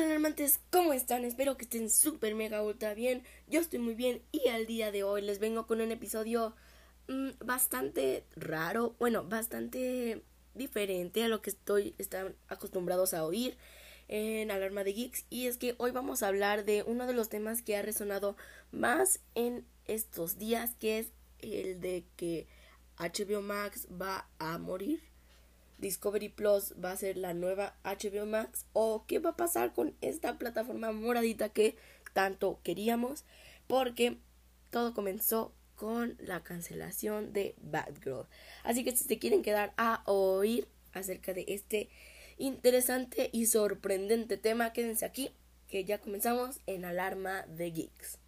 Hola alarmantes, ¿cómo están? Espero que estén súper mega ultra bien. Yo estoy muy bien y al día de hoy les vengo con un episodio mmm, bastante raro, bueno, bastante diferente a lo que estoy están acostumbrados a oír en Alarma de Geeks y es que hoy vamos a hablar de uno de los temas que ha resonado más en estos días, que es el de que HBO Max va a morir Discovery Plus va a ser la nueva HBO Max o qué va a pasar con esta plataforma moradita que tanto queríamos porque todo comenzó con la cancelación de Bad Girl. Así que si se quieren quedar a oír acerca de este interesante y sorprendente tema, quédense aquí que ya comenzamos en Alarma de Geeks.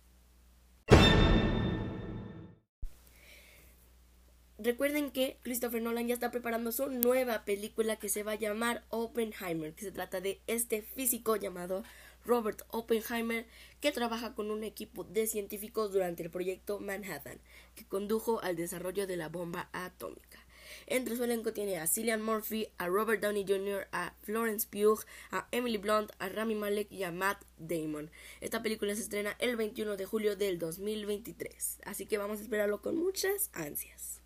Recuerden que Christopher Nolan ya está preparando su nueva película que se va a llamar Oppenheimer, que se trata de este físico llamado Robert Oppenheimer, que trabaja con un equipo de científicos durante el proyecto Manhattan, que condujo al desarrollo de la bomba atómica. Entre su elenco tiene a Cillian Murphy, a Robert Downey Jr., a Florence Pugh, a Emily Blunt, a Rami Malek y a Matt Damon. Esta película se estrena el 21 de julio del 2023, así que vamos a esperarlo con muchas ansias.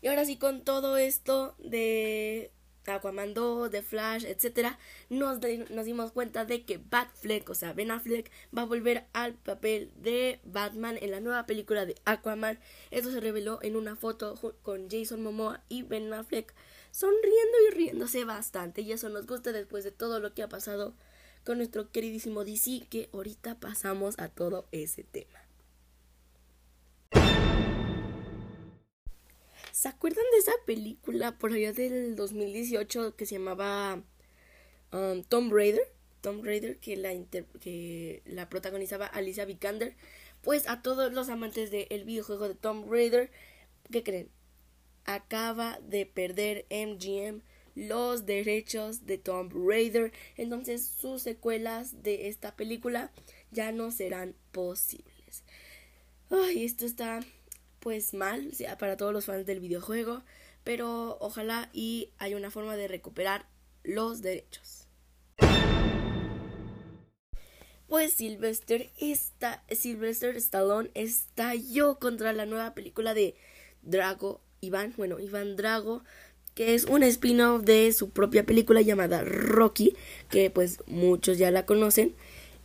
Y ahora sí, con todo esto de Aquaman 2, de Flash, etcétera, nos, nos dimos cuenta de que Batfleck, o sea, Ben Affleck, va a volver al papel de Batman en la nueva película de Aquaman. Esto se reveló en una foto con Jason Momoa y Ben Affleck sonriendo y riéndose bastante. Y eso nos gusta después de todo lo que ha pasado con nuestro queridísimo DC, que ahorita pasamos a todo ese tema. ¿Se acuerdan de esa película por allá del 2018 que se llamaba um, Tomb Raider? Tomb Raider, que la, que la protagonizaba Alicia Vikander. Pues a todos los amantes del videojuego de Tomb Raider, ¿qué creen? Acaba de perder MGM los derechos de Tomb Raider. Entonces sus secuelas de esta película ya no serán posibles. Ay, esto está pues mal para todos los fans del videojuego, pero ojalá y haya una forma de recuperar los derechos. Pues Sylvester, está, Sylvester Stallone estalló contra la nueva película de Drago Iván, bueno, Iván Drago, que es un spin-off de su propia película llamada Rocky, que pues muchos ya la conocen,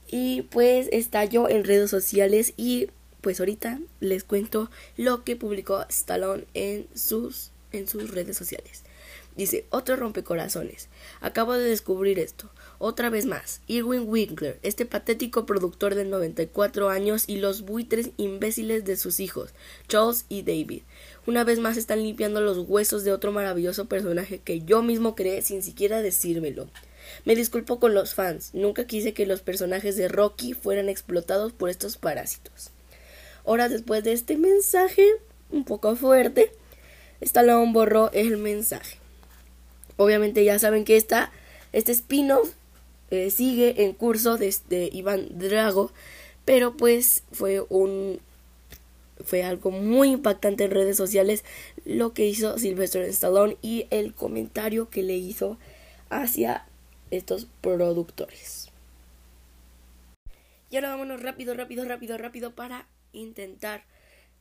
y pues estalló en redes sociales y pues ahorita les cuento lo que publicó Stallone en sus, en sus redes sociales. Dice, otro rompecorazones. Acabo de descubrir esto. Otra vez más, Irwin Winkler, este patético productor de 94 años y los buitres imbéciles de sus hijos, Charles y David. Una vez más están limpiando los huesos de otro maravilloso personaje que yo mismo creé sin siquiera decírmelo. Me disculpo con los fans, nunca quise que los personajes de Rocky fueran explotados por estos parásitos. Horas después de este mensaje, un poco fuerte, Stallone borró el mensaje. Obviamente ya saben que esta, este spin-off eh, sigue en curso desde Iván Drago, pero pues fue un fue algo muy impactante en redes sociales lo que hizo Sylvester Stallone y el comentario que le hizo hacia estos productores. Y ahora vámonos rápido, rápido, rápido, rápido para intentar,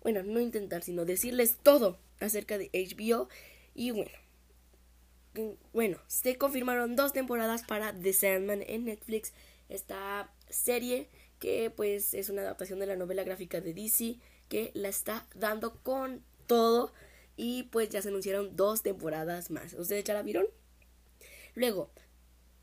bueno, no intentar, sino decirles todo acerca de HBO. Y bueno, bueno, se confirmaron dos temporadas para The Sandman en Netflix. Esta serie que pues es una adaptación de la novela gráfica de DC que la está dando con todo y pues ya se anunciaron dos temporadas más. ¿Ustedes ya la vieron? Luego,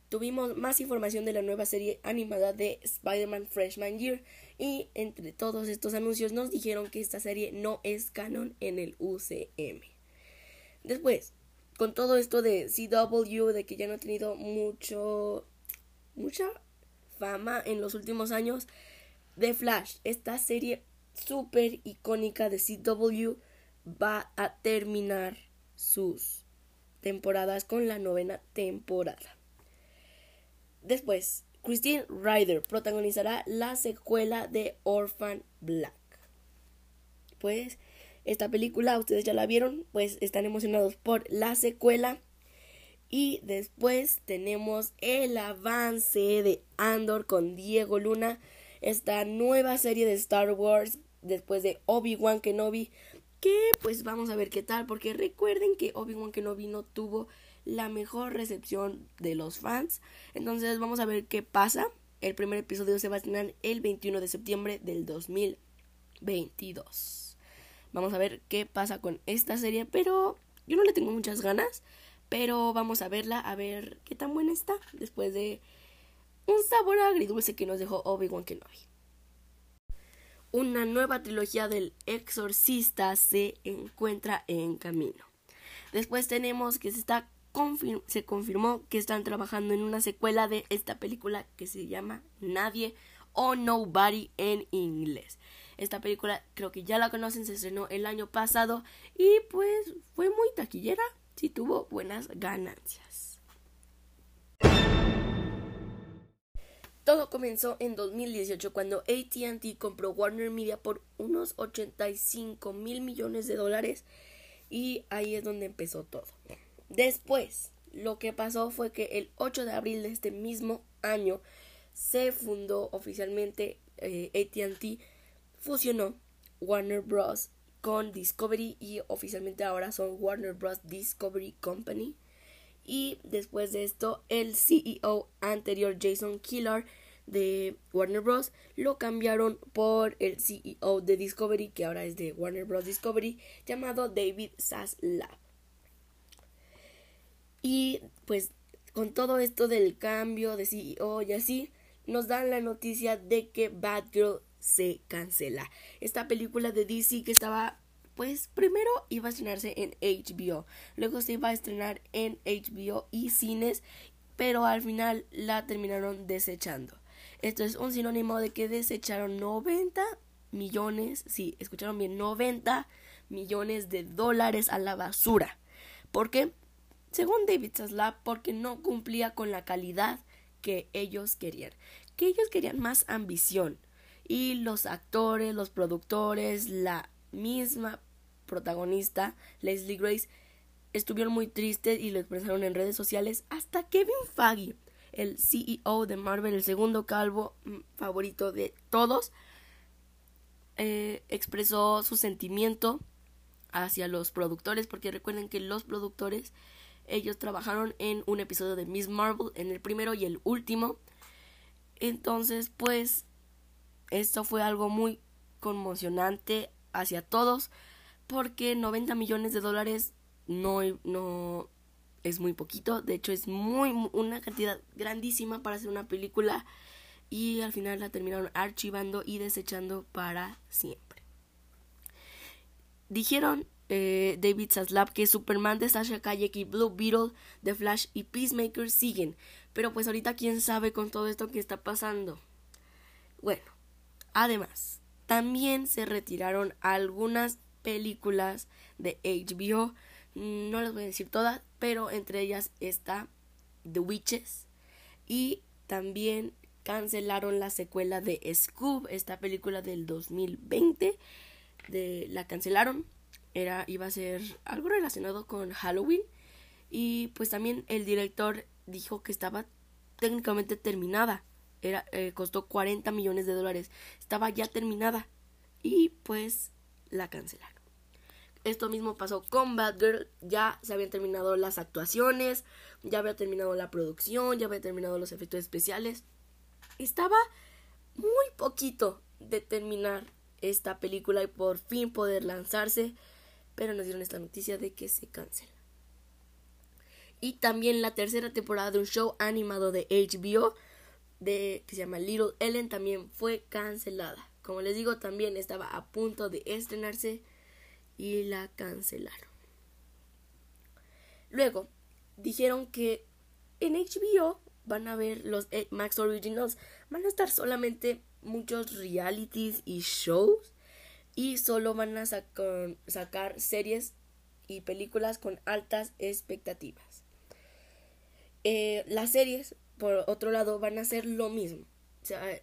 tuvimos más información de la nueva serie animada de Spider-Man Freshman Year y entre todos estos anuncios nos dijeron que esta serie no es canon en el UCM. Después, con todo esto de CW, de que ya no ha tenido mucho mucha fama en los últimos años, de Flash, esta serie súper icónica de CW va a terminar sus temporadas con la novena temporada. Después, Christine Ryder protagonizará la secuela de Orphan Black. Pues esta película, ustedes ya la vieron, pues están emocionados por la secuela. Y después tenemos el avance de Andor con Diego Luna, esta nueva serie de Star Wars después de Obi-Wan Kenobi, que pues vamos a ver qué tal, porque recuerden que Obi-Wan Kenobi no tuvo la mejor recepción de los fans, entonces vamos a ver qué pasa. El primer episodio se va a estrenar el 21 de septiembre del 2022. Vamos a ver qué pasa con esta serie, pero yo no le tengo muchas ganas, pero vamos a verla, a ver qué tan buena está después de un sabor agridulce que nos dejó Obi-Wan Kenobi. Una nueva trilogía del exorcista se encuentra en camino. Después tenemos que se está se confirmó que están trabajando en una secuela de esta película que se llama Nadie o Nobody en inglés. Esta película creo que ya la conocen, se estrenó el año pasado y pues fue muy taquillera, sí tuvo buenas ganancias. Todo comenzó en 2018 cuando ATT compró Warner Media por unos 85 mil millones de dólares y ahí es donde empezó todo. Después, lo que pasó fue que el 8 de abril de este mismo año se fundó oficialmente eh, ATT, fusionó Warner Bros. con Discovery y oficialmente ahora son Warner Bros. Discovery Company. Y después de esto, el CEO anterior, Jason Killer de Warner Bros. lo cambiaron por el CEO de Discovery, que ahora es de Warner Bros. Discovery, llamado David Zaslav. Y pues con todo esto del cambio de CEO y así, nos dan la noticia de que Batgirl se cancela. Esta película de DC que estaba, pues primero iba a estrenarse en HBO, luego se iba a estrenar en HBO y cines, pero al final la terminaron desechando. Esto es un sinónimo de que desecharon 90 millones, sí, escucharon bien, 90 millones de dólares a la basura. ¿Por qué? Según David Zaslav, porque no cumplía con la calidad que ellos querían, que ellos querían más ambición. Y los actores, los productores, la misma protagonista, Leslie Grace, estuvieron muy tristes y lo expresaron en redes sociales hasta Kevin Feige, el CEO de Marvel, el segundo calvo mm, favorito de todos, eh, expresó su sentimiento hacia los productores, porque recuerden que los productores ellos trabajaron en un episodio de Miss Marvel, en el primero y el último. Entonces, pues, esto fue algo muy conmocionante hacia todos, porque 90 millones de dólares no, no es muy poquito, de hecho es muy una cantidad grandísima para hacer una película y al final la terminaron archivando y desechando para siempre. Dijeron eh, David Zaslav que Superman de Sasha Kayak y Blue Beetle de Flash y Peacemaker siguen. Pero pues ahorita quién sabe con todo esto que está pasando. Bueno, además, también se retiraron algunas películas de HBO. No les voy a decir todas, pero entre ellas está The Witches. Y también cancelaron la secuela de Scoob, esta película del 2020. De, la cancelaron era iba a ser algo relacionado con Halloween. Y pues también el director dijo que estaba técnicamente terminada. Era eh, costó 40 millones de dólares. Estaba ya terminada. Y pues la cancelaron. Esto mismo pasó con Batgirl. Ya se habían terminado las actuaciones ya había terminado la producción ya había terminado los efectos especiales. Estaba muy poquito de terminar esta película y por fin poder lanzarse pero nos dieron esta noticia de que se cancela. Y también la tercera temporada de un show animado de HBO de, que se llama Little Ellen también fue cancelada. Como les digo, también estaba a punto de estrenarse y la cancelaron. Luego, dijeron que en HBO van a ver los Max Originals, van a estar solamente muchos realities y shows y solo van a sacar series y películas con altas expectativas. Eh, las series, por otro lado, van a ser lo mismo.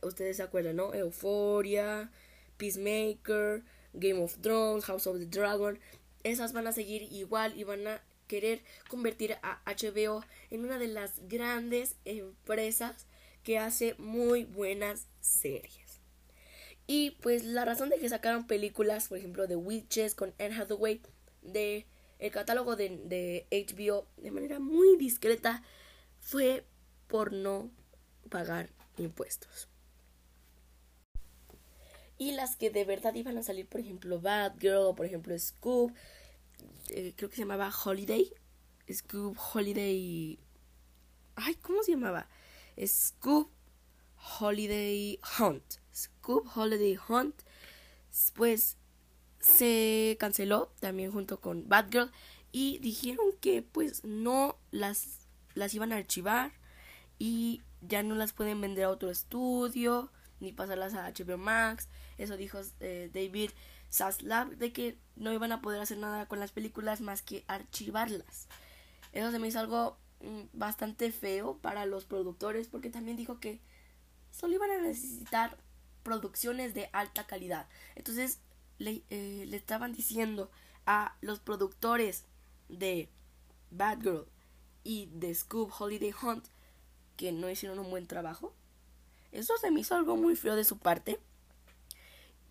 Ustedes se acuerdan, ¿no? Euphoria, Peacemaker, Game of Thrones, House of the Dragon. Esas van a seguir igual y van a querer convertir a HBO en una de las grandes empresas que hace muy buenas series. Y pues la razón de que sacaron películas, por ejemplo, de Witches con Anne Hathaway, de el catálogo de, de HBO de manera muy discreta, fue por no pagar impuestos. Y las que de verdad iban a salir, por ejemplo, Bad Girl o por ejemplo Scoop, eh, creo que se llamaba Holiday. Scoop Holiday. Ay, ¿cómo se llamaba? Scoop Holiday Hunt. Scoop Holiday Hunt. Pues se canceló también junto con Bad Girl. Y dijeron que pues no las, las iban a archivar. Y ya no las pueden vender a otro estudio. Ni pasarlas a HBO Max. Eso dijo eh, David Zaslav. De que no iban a poder hacer nada con las películas más que archivarlas. Eso se me hizo algo mm, bastante feo para los productores porque también dijo que solo iban a necesitar producciones de alta calidad. Entonces le, eh, le estaban diciendo a los productores de Bad Girl y de Scoop Holiday Hunt que no hicieron un buen trabajo. Eso se me hizo algo muy feo de su parte.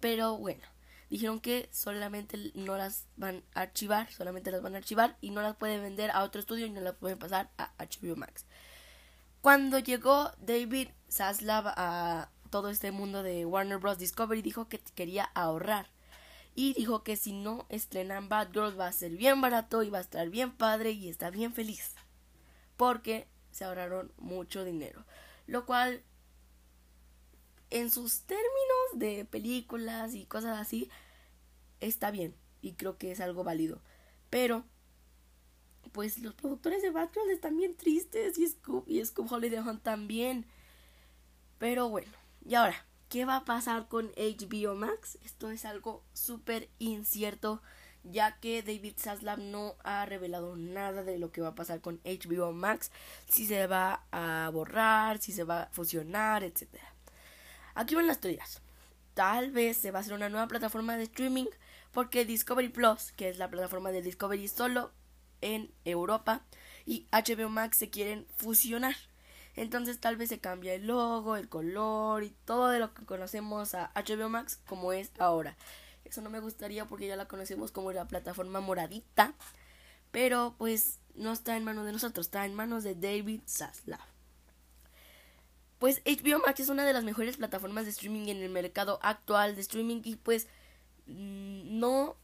Pero bueno, dijeron que solamente no las van a archivar, solamente las van a archivar y no las pueden vender a otro estudio y no las pueden pasar a HBO Max. Cuando llegó David Zaslav a todo este mundo de Warner Bros. Discovery, dijo que quería ahorrar. Y dijo que si no estrenan Bad Girls va a ser bien barato y va a estar bien padre y está bien feliz. Porque se ahorraron mucho dinero. Lo cual en sus términos de películas y cosas así, está bien y creo que es algo válido. Pero, pues los productores de Batgirl están bien tristes y Scoop y Scoop Holiday Hunt también. Pero bueno, y ahora, ¿qué va a pasar con HBO Max? Esto es algo súper incierto ya que David Zaslav no ha revelado nada de lo que va a pasar con HBO Max, si se va a borrar, si se va a fusionar, etcétera. Aquí van las teorías. Tal vez se va a hacer una nueva plataforma de streaming porque Discovery Plus, que es la plataforma de Discovery solo en Europa, y HBO Max se quieren fusionar. Entonces tal vez se cambia el logo, el color y todo de lo que conocemos a HBO Max como es ahora. Eso no me gustaría porque ya la conocemos como la plataforma moradita. Pero pues no está en manos de nosotros, está en manos de David Zaslav. Pues HBO Max es una de las mejores plataformas de streaming en el mercado actual de streaming y pues mm, no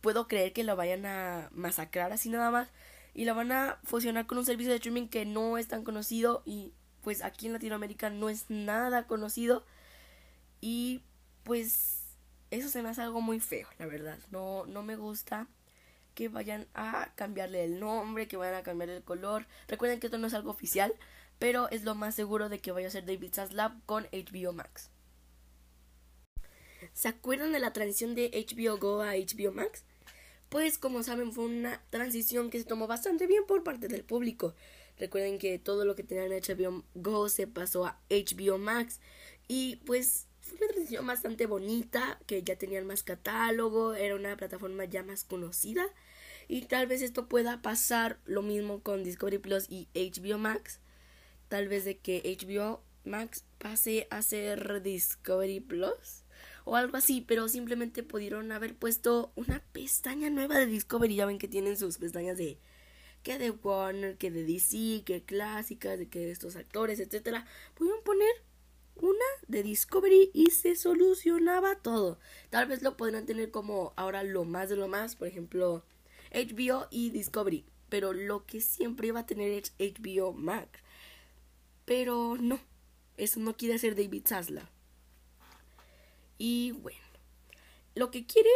puedo creer que lo vayan a masacrar así nada más y la van a fusionar con un servicio de streaming que no es tan conocido y pues aquí en Latinoamérica no es nada conocido y pues eso se me hace algo muy feo, la verdad. No no me gusta que vayan a cambiarle el nombre, que vayan a cambiar el color. Recuerden que esto no es algo oficial, pero es lo más seguro de que vaya a ser David Zaslav con HBO Max. ¿Se acuerdan de la transición de HBO Go a HBO Max? Pues como saben fue una transición que se tomó bastante bien por parte del público. Recuerden que todo lo que tenían en HBO Go se pasó a HBO Max. Y pues fue una transición bastante bonita, que ya tenían más catálogo, era una plataforma ya más conocida. Y tal vez esto pueda pasar lo mismo con Discovery Plus y HBO Max. Tal vez de que HBO Max pase a ser Discovery Plus o algo así, pero simplemente pudieron haber puesto una pestaña nueva de Discovery, ya ven que tienen sus pestañas de que de Warner, que de DC, que clásicas, de que estos actores, etcétera, pudieron poner una de Discovery y se solucionaba todo. Tal vez lo podrían tener como ahora lo más de lo más, por ejemplo, HBO y Discovery, pero lo que siempre iba a tener es HBO Max. Pero no, eso no quiere hacer David Zaslav. Y bueno, lo que quiere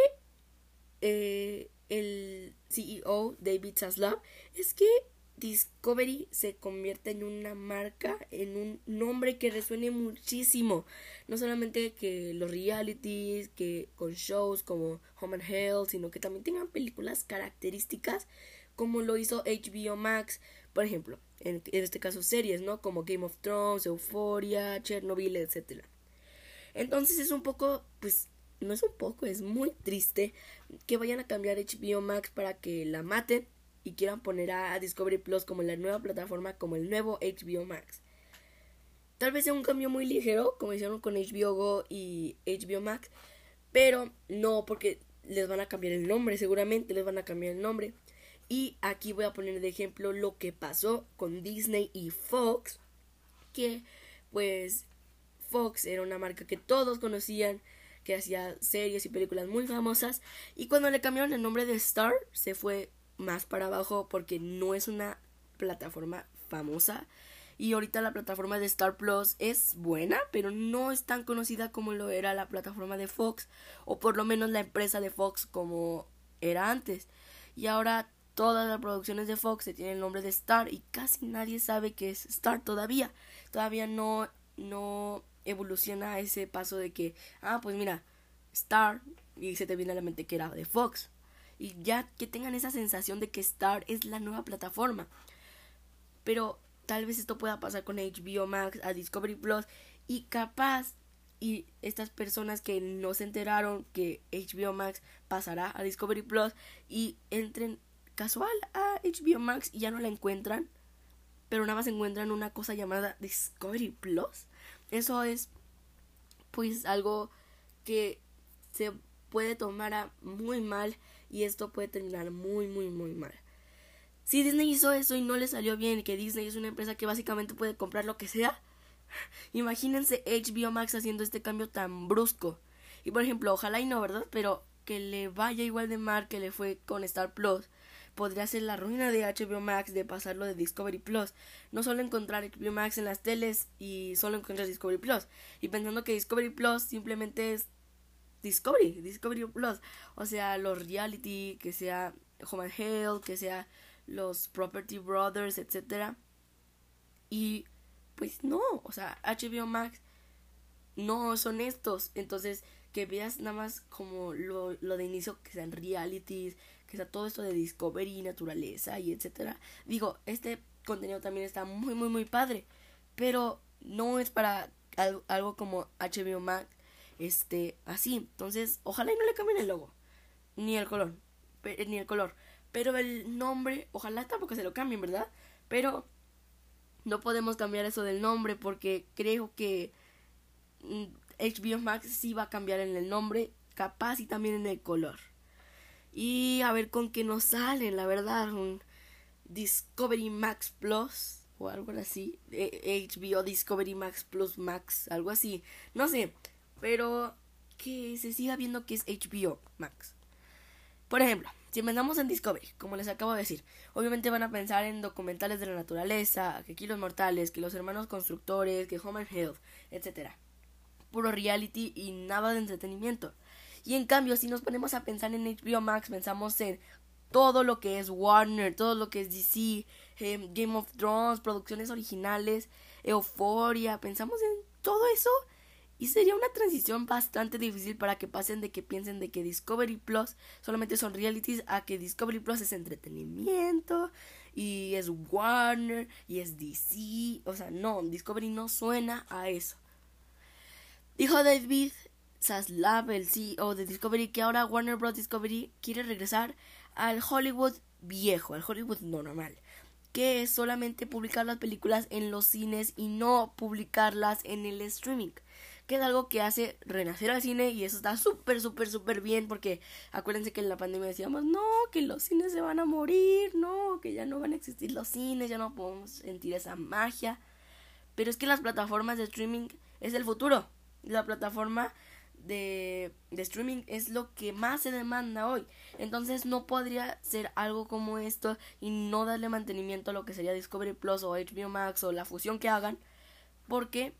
eh, el CEO David Zaslav es que Discovery se convierta en una marca, en un nombre que resuene muchísimo. No solamente que los realities, que con shows como Home and Health, sino que también tengan películas características como lo hizo HBO Max, por ejemplo, en, este caso series, ¿no? Como Game of Thrones, Euphoria, Chernobyl, etc. Entonces es un poco, pues, no es un poco, es muy triste que vayan a cambiar HBO Max para que la maten y quieran poner a Discovery Plus como la nueva plataforma, como el nuevo HBO Max. Tal vez sea un cambio muy ligero, como hicieron con HBO Go y HBO Max, pero no porque les van a cambiar el nombre, seguramente les van a cambiar el nombre. Y aquí voy a poner de ejemplo lo que pasó con Disney y Fox, que pues Fox era una marca que todos conocían, que hacía series y películas muy famosas, y cuando le cambiaron el nombre de Star, se fue más para abajo porque no es una plataforma famosa. Y ahorita la plataforma de Star Plus es buena, pero no es tan conocida como lo era la plataforma de Fox, o por lo menos la empresa de Fox como era antes. Y ahora todas las producciones de Fox se tienen el nombre de Star y casi nadie sabe que es Star todavía. Todavía no, no evoluciona ese paso de que, ah, pues mira, Star, y se te viene a la mente que era de Fox y ya que tengan esa sensación de que Star es la nueva plataforma. Pero tal vez esto pueda pasar con HBO Max, a Discovery Plus y capaz y estas personas que no se enteraron que HBO Max pasará a Discovery Plus y entren casual a HBO Max y ya no la encuentran, pero nada más encuentran una cosa llamada Discovery Plus. Eso es pues algo que se puede tomar a muy mal y esto puede terminar muy, muy, muy mal. Si Disney hizo eso y no le salió bien, que Disney es una empresa que básicamente puede comprar lo que sea, imagínense HBO Max haciendo este cambio tan brusco. Y por ejemplo, ojalá y no, ¿verdad? Pero que le vaya igual de mal que le fue con Star Plus. Podría ser la ruina de HBO Max de pasarlo de Discovery Plus. No solo encontrar HBO Max en las teles y solo encontrar Discovery Plus. Y pensando que Discovery Plus simplemente es Discovery, Discovery Plus. O sea, los reality, que sea Home and Health, que sea los Property Brothers, etcétera. Y pues no, o sea, HBO Max no son estos. Entonces, que veas nada más como lo, lo de inicio, que sean realities, que sea todo esto de Discovery, naturaleza y etcétera. Digo, este contenido también está muy, muy, muy padre. Pero no es para algo, algo como HBO Max este, así. Entonces, ojalá y no le cambien el logo, ni el color, ni el color. Pero el nombre, ojalá tampoco se lo cambien, ¿verdad? Pero no podemos cambiar eso del nombre porque creo que HBO mm, Max sí va a cambiar en el nombre, capaz y también en el color. Y a ver con qué nos salen, la verdad, un Discovery Max Plus o algo así, HBO e, Discovery Max Plus Max, algo así, no sé, pero que se siga viendo que es HBO Max. Por ejemplo, si mandamos en Discovery, como les acabo de decir, obviamente van a pensar en documentales de la naturaleza, que aquí los mortales, que los hermanos constructores, que Home and Health, etc. Puro reality y nada de entretenimiento. Y en cambio, si nos ponemos a pensar en HBO Max, pensamos en todo lo que es Warner, todo lo que es DC, em, Game of Thrones, producciones originales, Euphoria, pensamos en todo eso y sería una transición bastante difícil para que pasen de que piensen de que Discovery Plus solamente son realities a que Discovery Plus es entretenimiento y es Warner y es DC. O sea, no, Discovery no suena a eso. Dijo David Zaslav, el CEO de Discovery, que ahora Warner Bros. Discovery quiere regresar al Hollywood viejo, al Hollywood normal, que es solamente publicar las películas en los cines y no publicarlas en el streaming que es algo que hace renacer al cine y eso está súper, súper, súper bien porque acuérdense que en la pandemia decíamos, no, que los cines se van a morir, no, que ya no van a existir los cines, ya no podemos sentir esa magia. Pero es que las plataformas de streaming es el futuro. La plataforma de, streaming es lo que más se demanda hoy. Entonces no podría ser algo como esto y no darle mantenimiento a lo que sería Discovery Plus o HBO Max o la fusión que hagan. Porque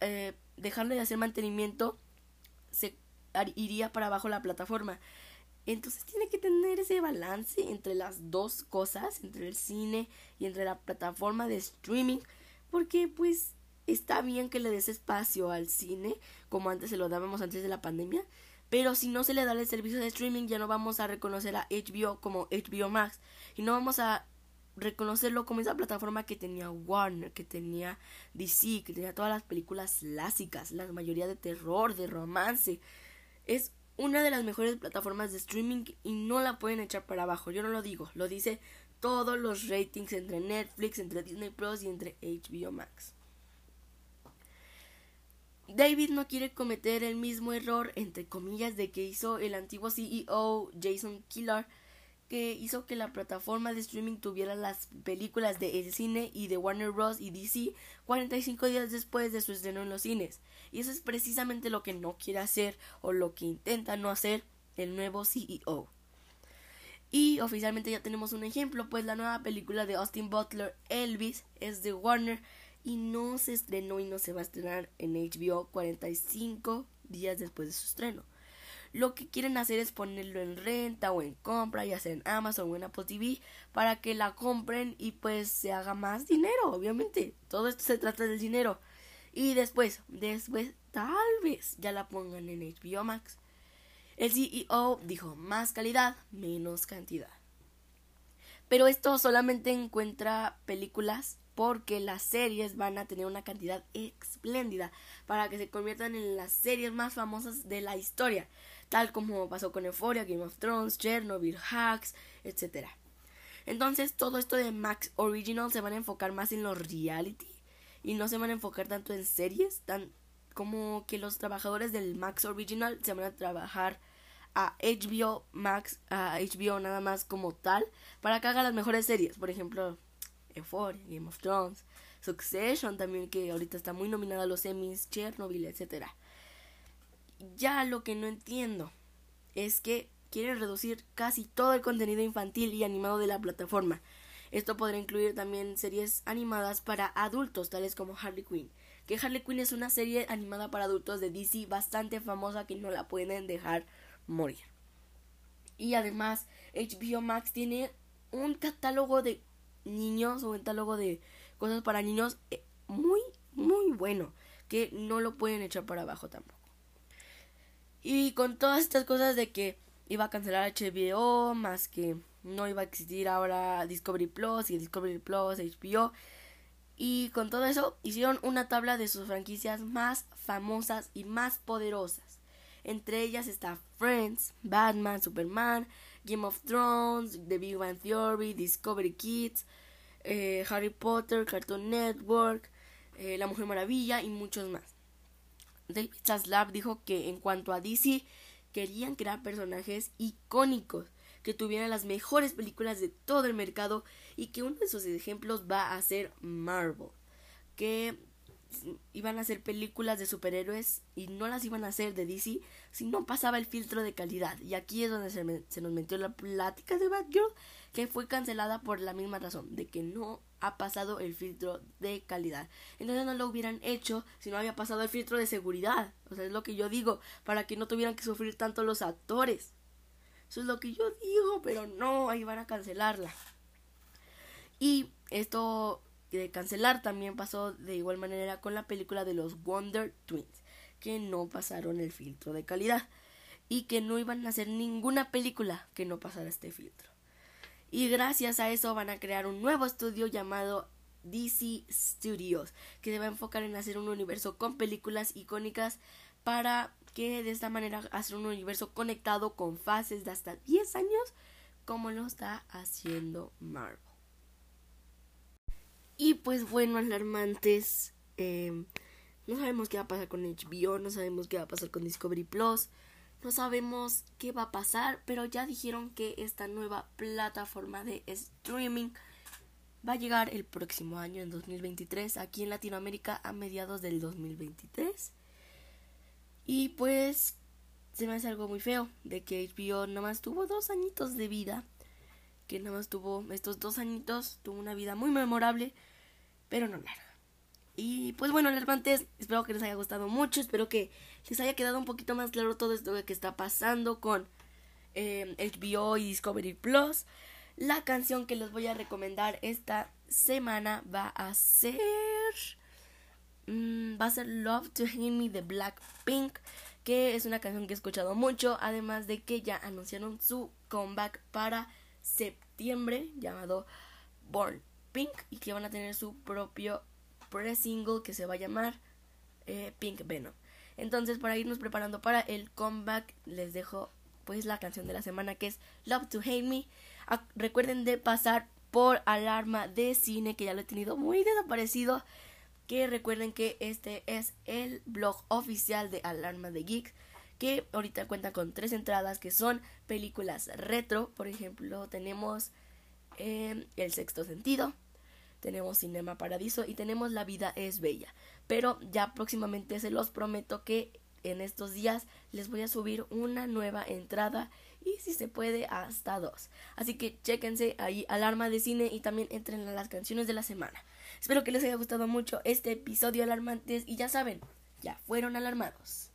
eh, dejarle de hacer mantenimiento, se iría para abajo la plataforma. Entonces tiene que tener ese balance entre las dos cosas, entre el cine y entre la plataforma de streaming, porque pues está bien que le des espacio al cine, como antes se lo dábamos antes de la pandemia, pero si no se le da el servicio de streaming ya no vamos a reconocer a HBO como HBO Max y no vamos a reconocerlo como esa plataforma que tenía Warner, que tenía DC, que tenía todas las películas clásicas, la mayoría de terror, de romance. Es una de las mejores plataformas de streaming y no la pueden echar para abajo. Yo no lo digo, lo dice todos los ratings entre Netflix, entre Disney Plus y entre HBO Max. David no quiere cometer el mismo error, entre comillas, de que hizo el antiguo CEO Jason Killar, que hizo que la plataforma de streaming tuviera las películas de El Cine y de Warner Bros. y DC 45 días después de su estreno en los cines. Y eso es precisamente lo que no quiere hacer o lo que intenta no hacer el nuevo CEO. Y oficialmente ya tenemos un ejemplo, pues la nueva película de Austin Butler, Elvis, es de Warner y no se estrenó y no se va a estrenar en HBO 45 días después de su estreno. Lo que quieren hacer es ponerlo en renta o en compra, ya sea en Amazon o en Apple TV, para que la compren y pues se haga más dinero, obviamente. Todo esto se trata del dinero. Y después, después, tal vez ya la pongan en HBO Max. El CEO dijo más calidad, menos cantidad. Pero esto solamente encuentra películas porque las series van a tener una cantidad espléndida para que se conviertan en las series más famosas de la historia, tal como pasó con Euphoria, Game of Thrones, Chernobyl, Hacks, etc. Entonces todo esto de Max Original se van a enfocar más en los reality y no se van a enfocar tanto en series, tan como que los trabajadores del Max Original se van a trabajar a HBO Max, a HBO nada más como tal, para que haga las mejores series. Por ejemplo, Euphoria, Game of Thrones, Succession también, que ahorita está muy nominada a los Emmys, Chernobyl, etc. Ya lo que no entiendo es que quieren reducir casi todo el contenido infantil y animado de la plataforma. Esto podrá incluir también series animadas para adultos, tales como Harley Quinn. Que Harley Quinn es una serie animada para adultos de DC bastante famosa que no la pueden dejar morir. Y además, HBO Max tiene un catálogo de niños o un catálogo de cosas para niños eh, muy, muy bueno, que no lo pueden echar para abajo tampoco. Y con todas estas cosas de que iba a cancelar HBO, más que no iba a existir ahora Discovery Plus y Discovery Plus HBO. Y con todo eso hicieron una tabla de sus franquicias más famosas y más poderosas. Entre ellas está Friends, Batman, Superman, Game of Thrones, The Big Bang Theory, Discovery Kids, eh, Harry Potter, Cartoon Network, eh, La Mujer Maravilla y muchos más. David Zaslav dijo que en cuanto a DC querían crear personajes icónicos que tuvieran las mejores películas de todo el mercado y que uno de sus ejemplos va a ser Marvel, que iban a hacer películas de superhéroes y no las iban a hacer de DC si no pasaba el filtro de calidad. Y aquí es donde se, nos metió la plática de Batgirl, que fue cancelada por la misma razón, de que no ha pasado el filtro de calidad. Entonces no lo hubieran hecho si no había pasado el filtro de seguridad. O sea, es lo que yo digo, para que no tuvieran que sufrir tanto los actores. Eso es lo que yo digo, pero no, ahí van a cancelarla. Y esto de cancelar también pasó de igual manera con la película de los Wonder Twins, que no pasaron el filtro de calidad y que no iban a hacer ninguna película que no pasara este filtro. Y gracias a eso van a crear un nuevo estudio llamado DC Studios, que se va a enfocar en hacer un universo con películas icónicas para que de esta manera hacer un universo conectado con fases de hasta 10 años como lo está haciendo Marvel. Y pues bueno, alarmantes. Eh, no sabemos qué va a pasar con HBO, no sabemos qué va a pasar con Discovery Plus, no sabemos qué va a pasar, pero ya dijeron que esta nueva plataforma de streaming va a llegar el próximo año, en 2023, aquí en Latinoamérica a mediados del 2023. Y pues se me hace algo muy feo de que HBO nada más tuvo dos añitos de vida que nada más tuvo estos dos añitos, tuvo una vida muy memorable, pero no larga. Y pues bueno, alarmantes, espero que les haya gustado mucho, espero que les haya quedado un poquito más claro todo esto que está pasando con HBO em, y Discovery Plus. La canción que les voy a recomendar esta semana va a ser... Mm, va a ser Love to Hate Me de Blackpink, que es una canción que he escuchado mucho, además de que ya anunciaron su comeback para septiembre llamado Born Pink y que van a tener su propio pre-single que se va a llamar eh, Pink Venom. Entonces, para irnos preparando para el comeback, les dejo pues la canción de la semana que es Love to Hate Me. Ah, recuerden de pasar por Alarma de Cine, que ya lo he tenido muy desaparecido. Que recuerden que este es el blog oficial de Alarma de Geek. Que ahorita cuenta con tres entradas que son películas retro. Por ejemplo, tenemos eh, El Sexto Sentido, tenemos Cinema Paradiso y tenemos La Vida es Bella. Pero ya próximamente se los prometo que en estos días les voy a subir una nueva entrada y si se puede hasta dos. Así que chéquense ahí alarma de cine y también entren a las canciones de la semana. Espero que les haya gustado mucho este episodio alarmantes y ya saben, ya fueron alarmados.